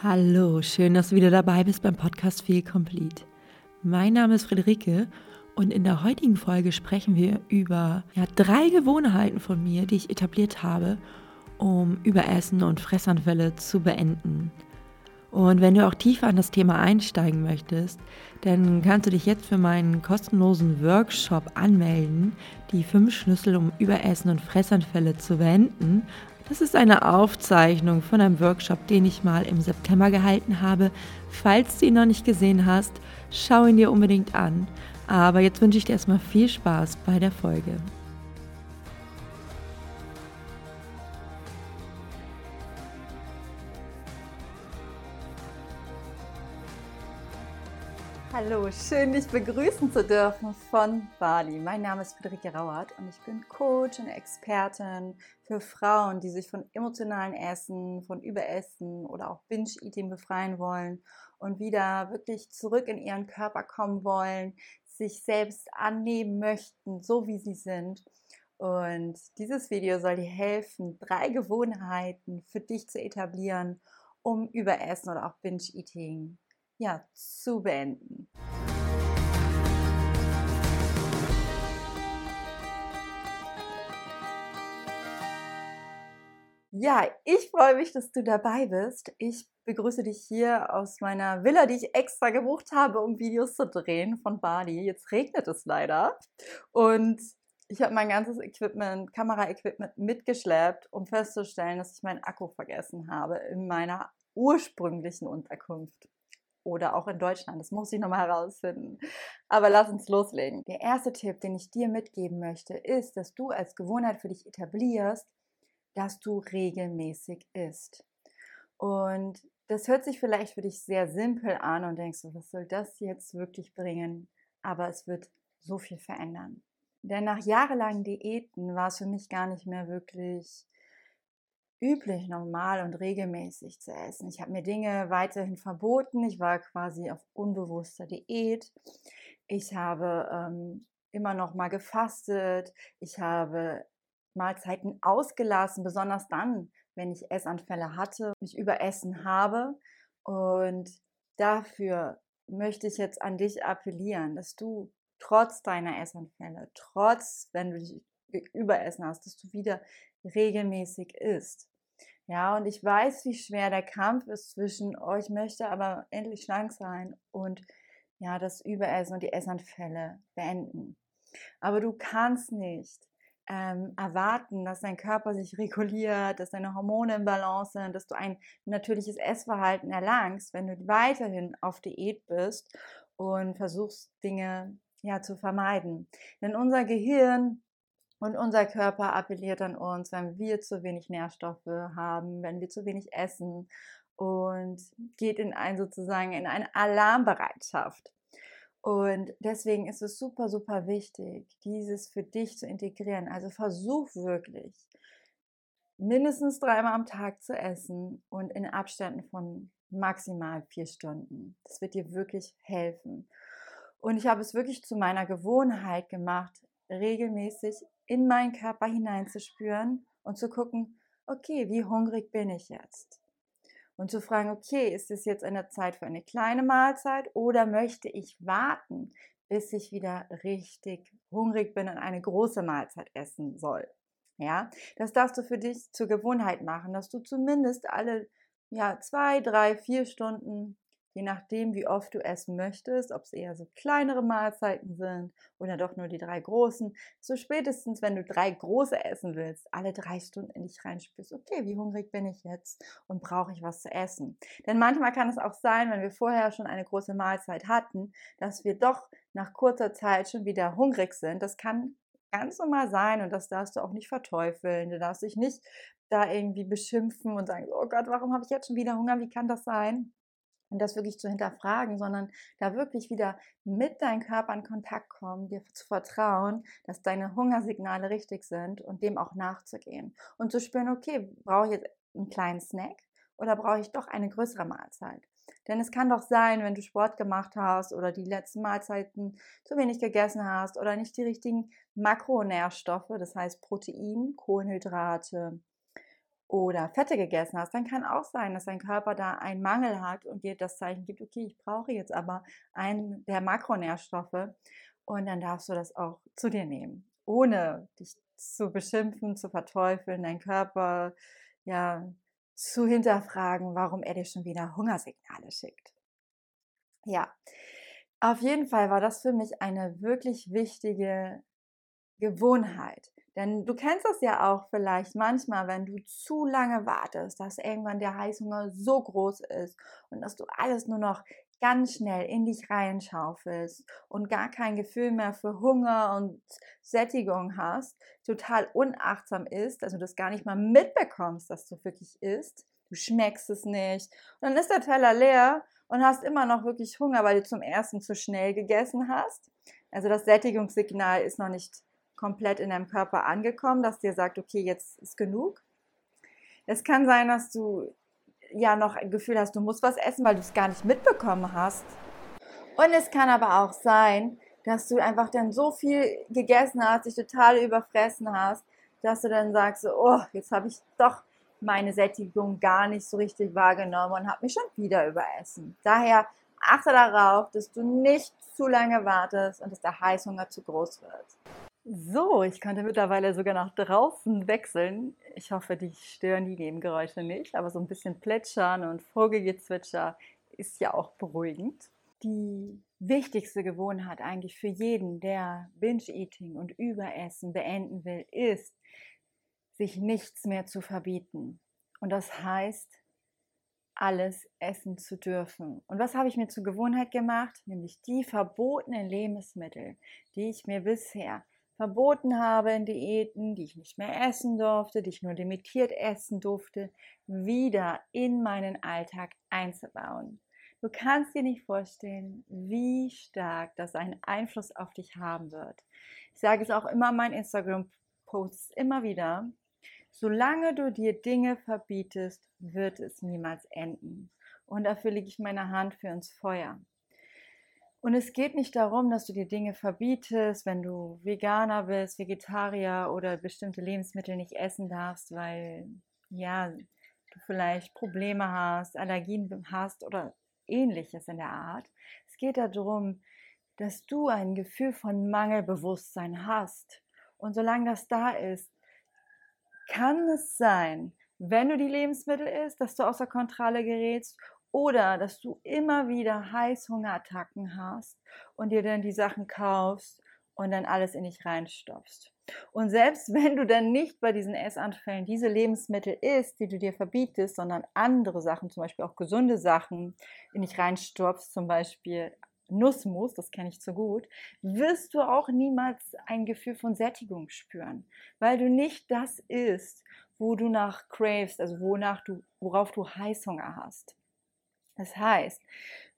Hallo, schön, dass du wieder dabei bist beim Podcast Feel Complete. Mein Name ist Friederike und in der heutigen Folge sprechen wir über ja, drei Gewohnheiten von mir, die ich etabliert habe, um Überessen und Fressanfälle zu beenden. Und wenn du auch tiefer an das Thema einsteigen möchtest, dann kannst du dich jetzt für meinen kostenlosen Workshop anmelden, die fünf Schlüssel, um Überessen und Fressanfälle zu beenden. Das ist eine Aufzeichnung von einem Workshop, den ich mal im September gehalten habe. Falls du ihn noch nicht gesehen hast, schau ihn dir unbedingt an. Aber jetzt wünsche ich dir erstmal viel Spaß bei der Folge. Hallo, schön dich begrüßen zu dürfen von Bali. Mein Name ist Friederike Rauert und ich bin Coach und Expertin für Frauen, die sich von emotionalen Essen, von Überessen oder auch Binge-Eating befreien wollen und wieder wirklich zurück in ihren Körper kommen wollen, sich selbst annehmen möchten, so wie sie sind. Und dieses Video soll dir helfen, drei Gewohnheiten für dich zu etablieren, um Überessen oder auch Binge-Eating ja, zu beenden. Ja, ich freue mich, dass du dabei bist. Ich begrüße dich hier aus meiner Villa, die ich extra gebucht habe, um Videos zu drehen von Bali. Jetzt regnet es leider. Und ich habe mein ganzes Equipment, Kameraequipment mitgeschleppt, um festzustellen, dass ich meinen Akku vergessen habe in meiner ursprünglichen Unterkunft oder auch in Deutschland. Das muss ich nochmal herausfinden. Aber lass uns loslegen. Der erste Tipp, den ich dir mitgeben möchte, ist, dass du als Gewohnheit für dich etablierst, dass du regelmäßig isst. Und das hört sich vielleicht für dich sehr simpel an und denkst du, was soll das jetzt wirklich bringen? Aber es wird so viel verändern. Denn nach jahrelangen Diäten war es für mich gar nicht mehr wirklich üblich, normal und regelmäßig zu essen. Ich habe mir Dinge weiterhin verboten. Ich war quasi auf unbewusster Diät. Ich habe ähm, immer noch mal gefastet. Ich habe Mahlzeiten ausgelassen, besonders dann, wenn ich Essanfälle hatte, mich überessen habe. Und dafür möchte ich jetzt an dich appellieren, dass du trotz deiner Essanfälle, trotz, wenn du dich überessen hast, dass du wieder regelmäßig isst. Ja, und ich weiß, wie schwer der Kampf ist zwischen, oh, möchte aber endlich schlank sein und ja, das Überessen und die Essanfälle beenden. Aber du kannst nicht ähm, erwarten, dass dein Körper sich reguliert, dass deine Hormone im Balance sind, dass du ein natürliches Essverhalten erlangst, wenn du weiterhin auf Diät bist und versuchst, Dinge ja zu vermeiden. Denn unser Gehirn und unser Körper appelliert an uns, wenn wir zu wenig Nährstoffe haben, wenn wir zu wenig essen und geht in ein sozusagen in eine Alarmbereitschaft. Und deswegen ist es super, super wichtig, dieses für dich zu integrieren. Also versuch wirklich, mindestens dreimal am Tag zu essen und in Abständen von maximal vier Stunden. Das wird dir wirklich helfen. Und ich habe es wirklich zu meiner Gewohnheit gemacht, regelmäßig in meinen Körper hineinzuspüren und zu gucken, okay, wie hungrig bin ich jetzt? Und zu fragen, okay, ist es jetzt eine Zeit für eine kleine Mahlzeit oder möchte ich warten, bis ich wieder richtig hungrig bin und eine große Mahlzeit essen soll? Ja, das darfst du für dich zur Gewohnheit machen, dass du zumindest alle ja, zwei, drei, vier Stunden je nachdem, wie oft du essen möchtest, ob es eher so kleinere Mahlzeiten sind oder doch nur die drei großen, so spätestens, wenn du drei große essen willst, alle drei Stunden in dich reinspürst, okay, wie hungrig bin ich jetzt und brauche ich was zu essen? Denn manchmal kann es auch sein, wenn wir vorher schon eine große Mahlzeit hatten, dass wir doch nach kurzer Zeit schon wieder hungrig sind. Das kann ganz normal sein und das darfst du auch nicht verteufeln. Du darfst dich nicht da irgendwie beschimpfen und sagen, oh Gott, warum habe ich jetzt schon wieder Hunger? Wie kann das sein? Und das wirklich zu hinterfragen, sondern da wirklich wieder mit deinem Körper in Kontakt kommen, dir zu vertrauen, dass deine Hungersignale richtig sind und dem auch nachzugehen und zu spüren, okay, brauche ich jetzt einen kleinen Snack oder brauche ich doch eine größere Mahlzeit? Denn es kann doch sein, wenn du Sport gemacht hast oder die letzten Mahlzeiten zu wenig gegessen hast oder nicht die richtigen Makronährstoffe, das heißt Protein, Kohlenhydrate, oder Fette gegessen hast, dann kann auch sein, dass dein Körper da einen Mangel hat und dir das Zeichen gibt, okay, ich brauche jetzt aber einen der Makronährstoffe und dann darfst du das auch zu dir nehmen, ohne dich zu beschimpfen, zu verteufeln, deinen Körper ja zu hinterfragen, warum er dir schon wieder Hungersignale schickt. Ja, auf jeden Fall war das für mich eine wirklich wichtige Gewohnheit. Denn du kennst das ja auch vielleicht manchmal, wenn du zu lange wartest, dass irgendwann der Heißhunger so groß ist und dass du alles nur noch ganz schnell in dich reinschaufelst und gar kein Gefühl mehr für Hunger und Sättigung hast, total unachtsam ist, also das gar nicht mal mitbekommst, dass du wirklich isst, du schmeckst es nicht und dann ist der Teller leer und hast immer noch wirklich Hunger, weil du zum ersten zu schnell gegessen hast. Also das Sättigungssignal ist noch nicht komplett in deinem Körper angekommen, dass dir sagt, okay, jetzt ist genug. Es kann sein, dass du ja noch ein Gefühl hast, du musst was essen, weil du es gar nicht mitbekommen hast. Und es kann aber auch sein, dass du einfach dann so viel gegessen hast, dich total überfressen hast, dass du dann sagst, oh, jetzt habe ich doch meine Sättigung gar nicht so richtig wahrgenommen und habe mich schon wieder überessen. Daher achte darauf, dass du nicht zu lange wartest und dass der Heißhunger zu groß wird. So, ich konnte mittlerweile sogar nach draußen wechseln. Ich hoffe, dich stören die Nebengeräusche nicht, aber so ein bisschen Plätschern und Vogelgezwitscher ist ja auch beruhigend. Die wichtigste Gewohnheit eigentlich für jeden, der Binge-Eating und Überessen beenden will, ist, sich nichts mehr zu verbieten. Und das heißt, alles essen zu dürfen. Und was habe ich mir zur Gewohnheit gemacht? Nämlich die verbotenen Lebensmittel, die ich mir bisher verboten habe in Diäten, die ich nicht mehr essen durfte, die ich nur limitiert essen durfte, wieder in meinen Alltag einzubauen. Du kannst dir nicht vorstellen, wie stark das einen Einfluss auf dich haben wird. Ich sage es auch immer in meinen Instagram-Posts immer wieder. Solange du dir Dinge verbietest, wird es niemals enden. Und dafür lege ich meine Hand für ins Feuer. Und es geht nicht darum, dass du dir Dinge verbietest, wenn du Veganer bist, Vegetarier oder bestimmte Lebensmittel nicht essen darfst, weil ja, du vielleicht Probleme hast, Allergien hast oder ähnliches in der Art. Es geht darum, dass du ein Gefühl von Mangelbewusstsein hast. Und solange das da ist, kann es sein, wenn du die Lebensmittel isst, dass du außer Kontrolle gerätst oder dass du immer wieder Heißhungerattacken hast und dir dann die Sachen kaufst und dann alles in dich reinstopfst. Und selbst wenn du dann nicht bei diesen Essanfällen diese Lebensmittel isst, die du dir verbietest, sondern andere Sachen, zum Beispiel auch gesunde Sachen, in dich reinstopfst, zum Beispiel Nussmus, das kenne ich zu gut, wirst du auch niemals ein Gefühl von Sättigung spüren, weil du nicht das isst, wo du nach cravest, also wonach du, worauf du Heißhunger hast. Das heißt,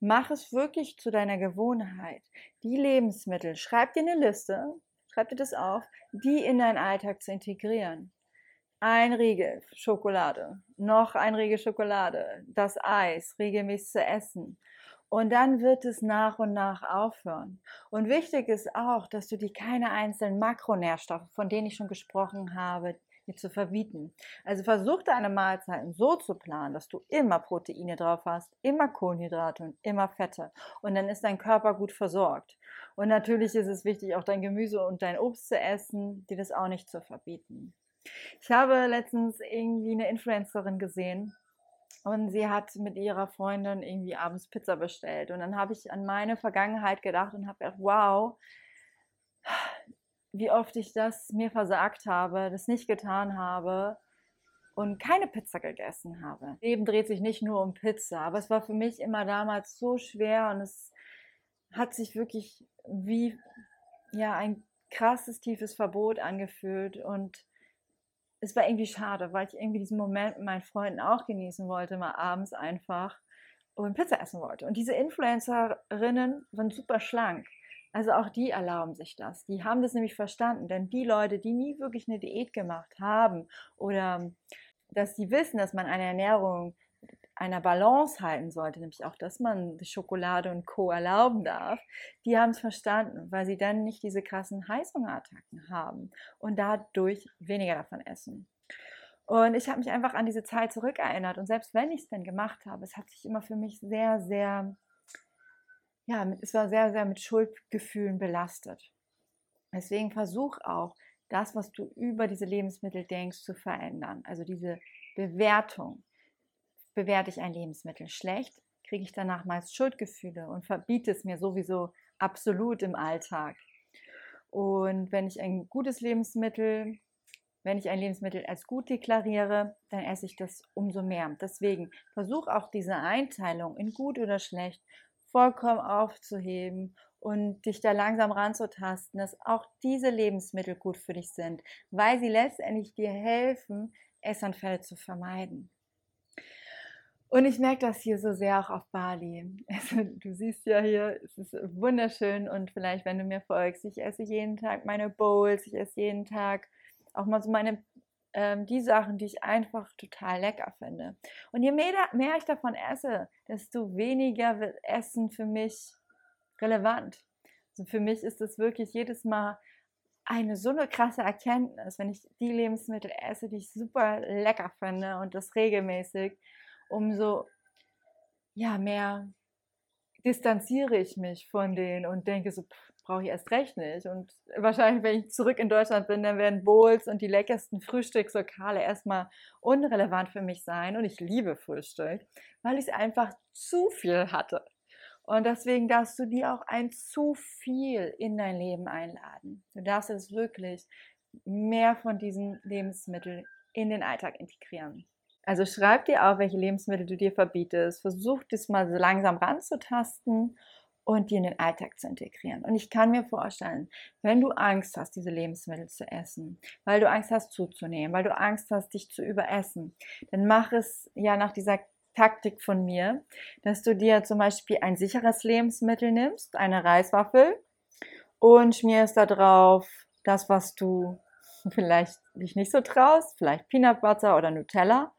mach es wirklich zu deiner Gewohnheit. Die Lebensmittel, schreib dir eine Liste, schreib dir das auf, die in deinen Alltag zu integrieren. Ein Riegel Schokolade, noch ein Riegel Schokolade, das Eis regelmäßig zu essen. Und dann wird es nach und nach aufhören. Und wichtig ist auch, dass du dir keine einzelnen Makronährstoffe, von denen ich schon gesprochen habe, dir zu verbieten. Also versuch deine Mahlzeiten so zu planen, dass du immer Proteine drauf hast, immer Kohlenhydrate und immer Fette. Und dann ist dein Körper gut versorgt. Und natürlich ist es wichtig, auch dein Gemüse und dein Obst zu essen, dir das auch nicht zu verbieten. Ich habe letztens irgendwie eine Influencerin gesehen, und sie hat mit ihrer Freundin irgendwie abends Pizza bestellt. Und dann habe ich an meine Vergangenheit gedacht und habe gedacht, wow, wie oft ich das mir versagt habe, das nicht getan habe und keine Pizza gegessen habe. Leben dreht sich nicht nur um Pizza, aber es war für mich immer damals so schwer und es hat sich wirklich wie ja ein krasses tiefes Verbot angefühlt und es war irgendwie schade, weil ich irgendwie diesen Moment mit meinen Freunden auch genießen wollte, mal abends einfach und Pizza essen wollte. Und diese Influencerinnen waren super schlank. Also auch die erlauben sich das. Die haben das nämlich verstanden. Denn die Leute, die nie wirklich eine Diät gemacht haben oder dass sie wissen, dass man eine Ernährung einer Balance halten sollte, nämlich auch, dass man Schokolade und Co. erlauben darf, die haben es verstanden, weil sie dann nicht diese krassen Heißhungerattacken haben und dadurch weniger davon essen. Und ich habe mich einfach an diese Zeit zurückerinnert. Und selbst wenn ich es dann gemacht habe, es hat sich immer für mich sehr, sehr, ja, es war sehr, sehr mit Schuldgefühlen belastet. Deswegen versuch auch, das, was du über diese Lebensmittel denkst, zu verändern. Also diese Bewertung. Bewerte ich ein Lebensmittel schlecht, kriege ich danach meist Schuldgefühle und verbiete es mir sowieso absolut im Alltag. Und wenn ich ein gutes Lebensmittel, wenn ich ein Lebensmittel als gut deklariere, dann esse ich das umso mehr. Deswegen versuch auch diese Einteilung in gut oder schlecht vollkommen aufzuheben und dich da langsam ranzutasten, dass auch diese Lebensmittel gut für dich sind, weil sie letztendlich dir helfen, Essanfälle zu vermeiden. Und ich merke das hier so sehr auch auf Bali. Also, du siehst ja hier, es ist wunderschön und vielleicht, wenn du mir folgst, ich esse jeden Tag meine Bowls, ich esse jeden Tag auch mal so meine, ähm, die Sachen, die ich einfach total lecker finde. Und je mehr, mehr ich davon esse, desto weniger wird Essen für mich relevant. Also für mich ist es wirklich jedes Mal eine so eine krasse Erkenntnis, wenn ich die Lebensmittel esse, die ich super lecker finde und das regelmäßig, umso ja, mehr distanziere ich mich von denen und denke so, brauche ich erst recht nicht. Und wahrscheinlich, wenn ich zurück in Deutschland bin, dann werden Bowls und die leckersten Frühstückslokale erstmal unrelevant für mich sein. Und ich liebe Frühstück, weil ich es einfach zu viel hatte. Und deswegen darfst du dir auch ein zu viel in dein Leben einladen. Du darfst es wirklich mehr von diesen Lebensmitteln in den Alltag integrieren. Also schreib dir auf, welche Lebensmittel du dir verbietest. Versuch das mal so langsam ranzutasten und die in den Alltag zu integrieren. Und ich kann mir vorstellen, wenn du Angst hast, diese Lebensmittel zu essen, weil du Angst hast zuzunehmen, weil du Angst hast, dich zu überessen, dann mach es ja nach dieser Taktik von mir, dass du dir zum Beispiel ein sicheres Lebensmittel nimmst, eine Reiswaffel und schmierst da drauf das, was du vielleicht dich nicht so traust, vielleicht Peanut Butter oder Nutella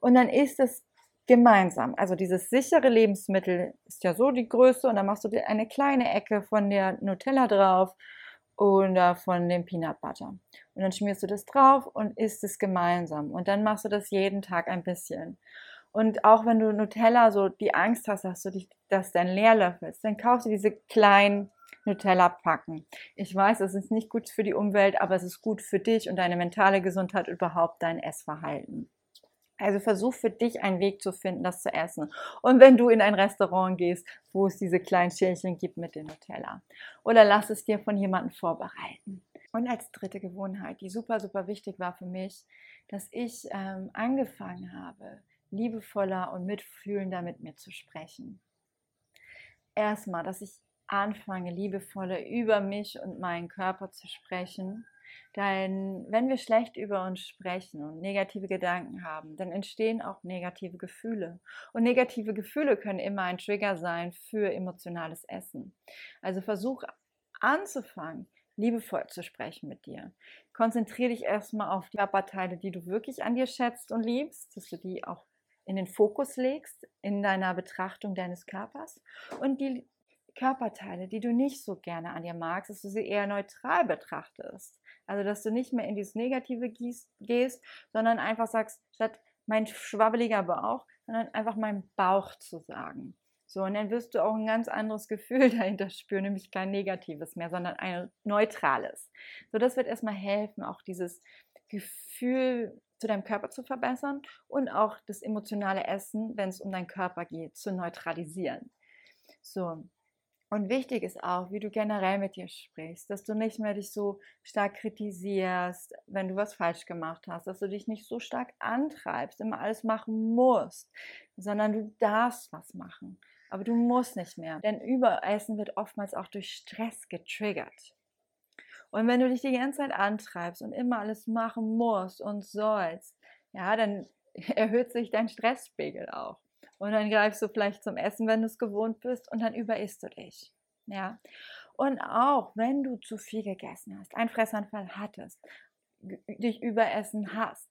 und dann isst es gemeinsam. Also dieses sichere Lebensmittel ist ja so die Größe und dann machst du dir eine kleine Ecke von der Nutella drauf oder von dem Peanut Butter. Und dann schmierst du das drauf und isst es gemeinsam. Und dann machst du das jeden Tag ein bisschen. Und auch wenn du Nutella so die Angst hast, dass du dich, dass dein leer löffelst, dann kaufst du diese kleinen Nutella-Packen. Ich weiß, es ist nicht gut für die Umwelt, aber es ist gut für dich und deine mentale Gesundheit überhaupt dein Essverhalten. Also versuch für dich einen Weg zu finden, das zu essen. Und wenn du in ein Restaurant gehst, wo es diese kleinen Schälchen gibt mit dem Nutella. Oder lass es dir von jemandem vorbereiten. Und als dritte Gewohnheit, die super, super wichtig war für mich, dass ich ähm, angefangen habe, liebevoller und mitfühlender mit mir zu sprechen. Erstmal, dass ich anfange, liebevoller über mich und meinen Körper zu sprechen. Denn wenn wir schlecht über uns sprechen und negative Gedanken haben, dann entstehen auch negative Gefühle. Und negative Gefühle können immer ein Trigger sein für emotionales Essen. Also versuch anzufangen, liebevoll zu sprechen mit dir. Konzentriere dich erstmal auf die Körperteile, die du wirklich an dir schätzt und liebst, dass du die auch in den Fokus legst in deiner Betrachtung deines Körpers und die Körperteile, die du nicht so gerne an dir magst, dass du sie eher neutral betrachtest. Also, dass du nicht mehr in dieses Negative gehst, sondern einfach sagst, statt mein schwabbeliger Bauch, sondern einfach mein Bauch zu sagen. So, und dann wirst du auch ein ganz anderes Gefühl dahinter spüren, nämlich kein negatives mehr, sondern ein neutrales. So, das wird erstmal helfen, auch dieses Gefühl zu deinem Körper zu verbessern und auch das emotionale Essen, wenn es um deinen Körper geht, zu neutralisieren. So. Und wichtig ist auch, wie du generell mit dir sprichst, dass du nicht mehr dich so stark kritisierst, wenn du was falsch gemacht hast, dass du dich nicht so stark antreibst, immer alles machen musst, sondern du darfst was machen. Aber du musst nicht mehr, denn Überessen wird oftmals auch durch Stress getriggert. Und wenn du dich die ganze Zeit antreibst und immer alles machen musst und sollst, ja, dann erhöht sich dein Stresspegel auch. Und dann greifst du vielleicht zum Essen, wenn du es gewohnt bist, und dann überisst du dich. Ja. Und auch wenn du zu viel gegessen hast, einen Fressanfall hattest, dich überessen hast,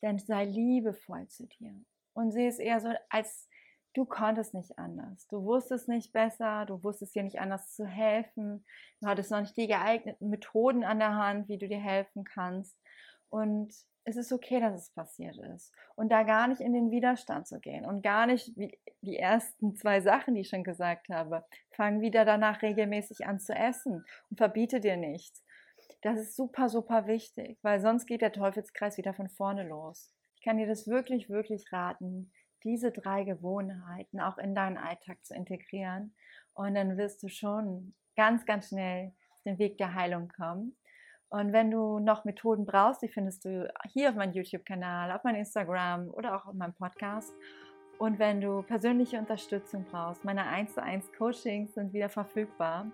dann sei liebevoll zu dir und sehe es eher so als Du konntest nicht anders. Du wusstest nicht besser, du wusstest dir nicht anders zu helfen. Du hattest noch nicht die geeigneten Methoden an der Hand, wie du dir helfen kannst. Und es ist okay, dass es passiert ist. Und da gar nicht in den Widerstand zu gehen und gar nicht wie die ersten zwei Sachen, die ich schon gesagt habe. Fang wieder danach regelmäßig an zu essen und verbiete dir nichts. Das ist super, super wichtig, weil sonst geht der Teufelskreis wieder von vorne los. Ich kann dir das wirklich, wirklich raten, diese drei Gewohnheiten auch in deinen Alltag zu integrieren. Und dann wirst du schon ganz, ganz schnell den Weg der Heilung kommen. Und wenn du noch Methoden brauchst, die findest du hier auf meinem YouTube-Kanal, auf meinem Instagram oder auch auf meinem Podcast. Und wenn du persönliche Unterstützung brauchst, meine 1 zu 1 Coachings sind wieder verfügbar.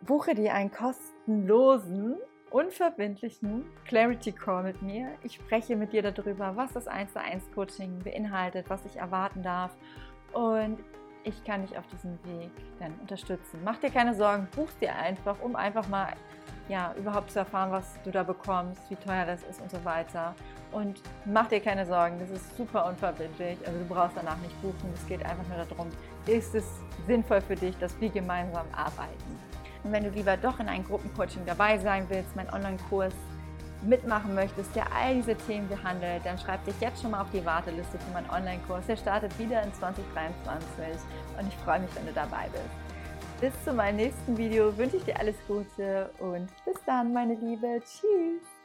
Buche dir einen kostenlosen, unverbindlichen Clarity Call mit mir. Ich spreche mit dir darüber, was das 1 zu 1 Coaching beinhaltet, was ich erwarten darf. Und ich kann dich auf diesem Weg dann unterstützen. Mach dir keine Sorgen, buch dir einfach, um einfach mal ja, überhaupt zu erfahren, was du da bekommst, wie teuer das ist und so weiter. Und mach dir keine Sorgen, das ist super unverbindlich. Also du brauchst danach nicht buchen. Es geht einfach nur darum, ist es sinnvoll für dich, dass wir gemeinsam arbeiten. Und wenn du lieber doch in einem Gruppencoaching dabei sein willst, mein Online-Kurs mitmachen möchtest, der all diese Themen behandelt, dann schreib dich jetzt schon mal auf die Warteliste für meinen Online-Kurs. Der startet wieder in 2023 und ich freue mich, wenn du dabei bist. Bis zu meinem nächsten Video wünsche ich dir alles Gute und bis dann, meine Liebe. Tschüss.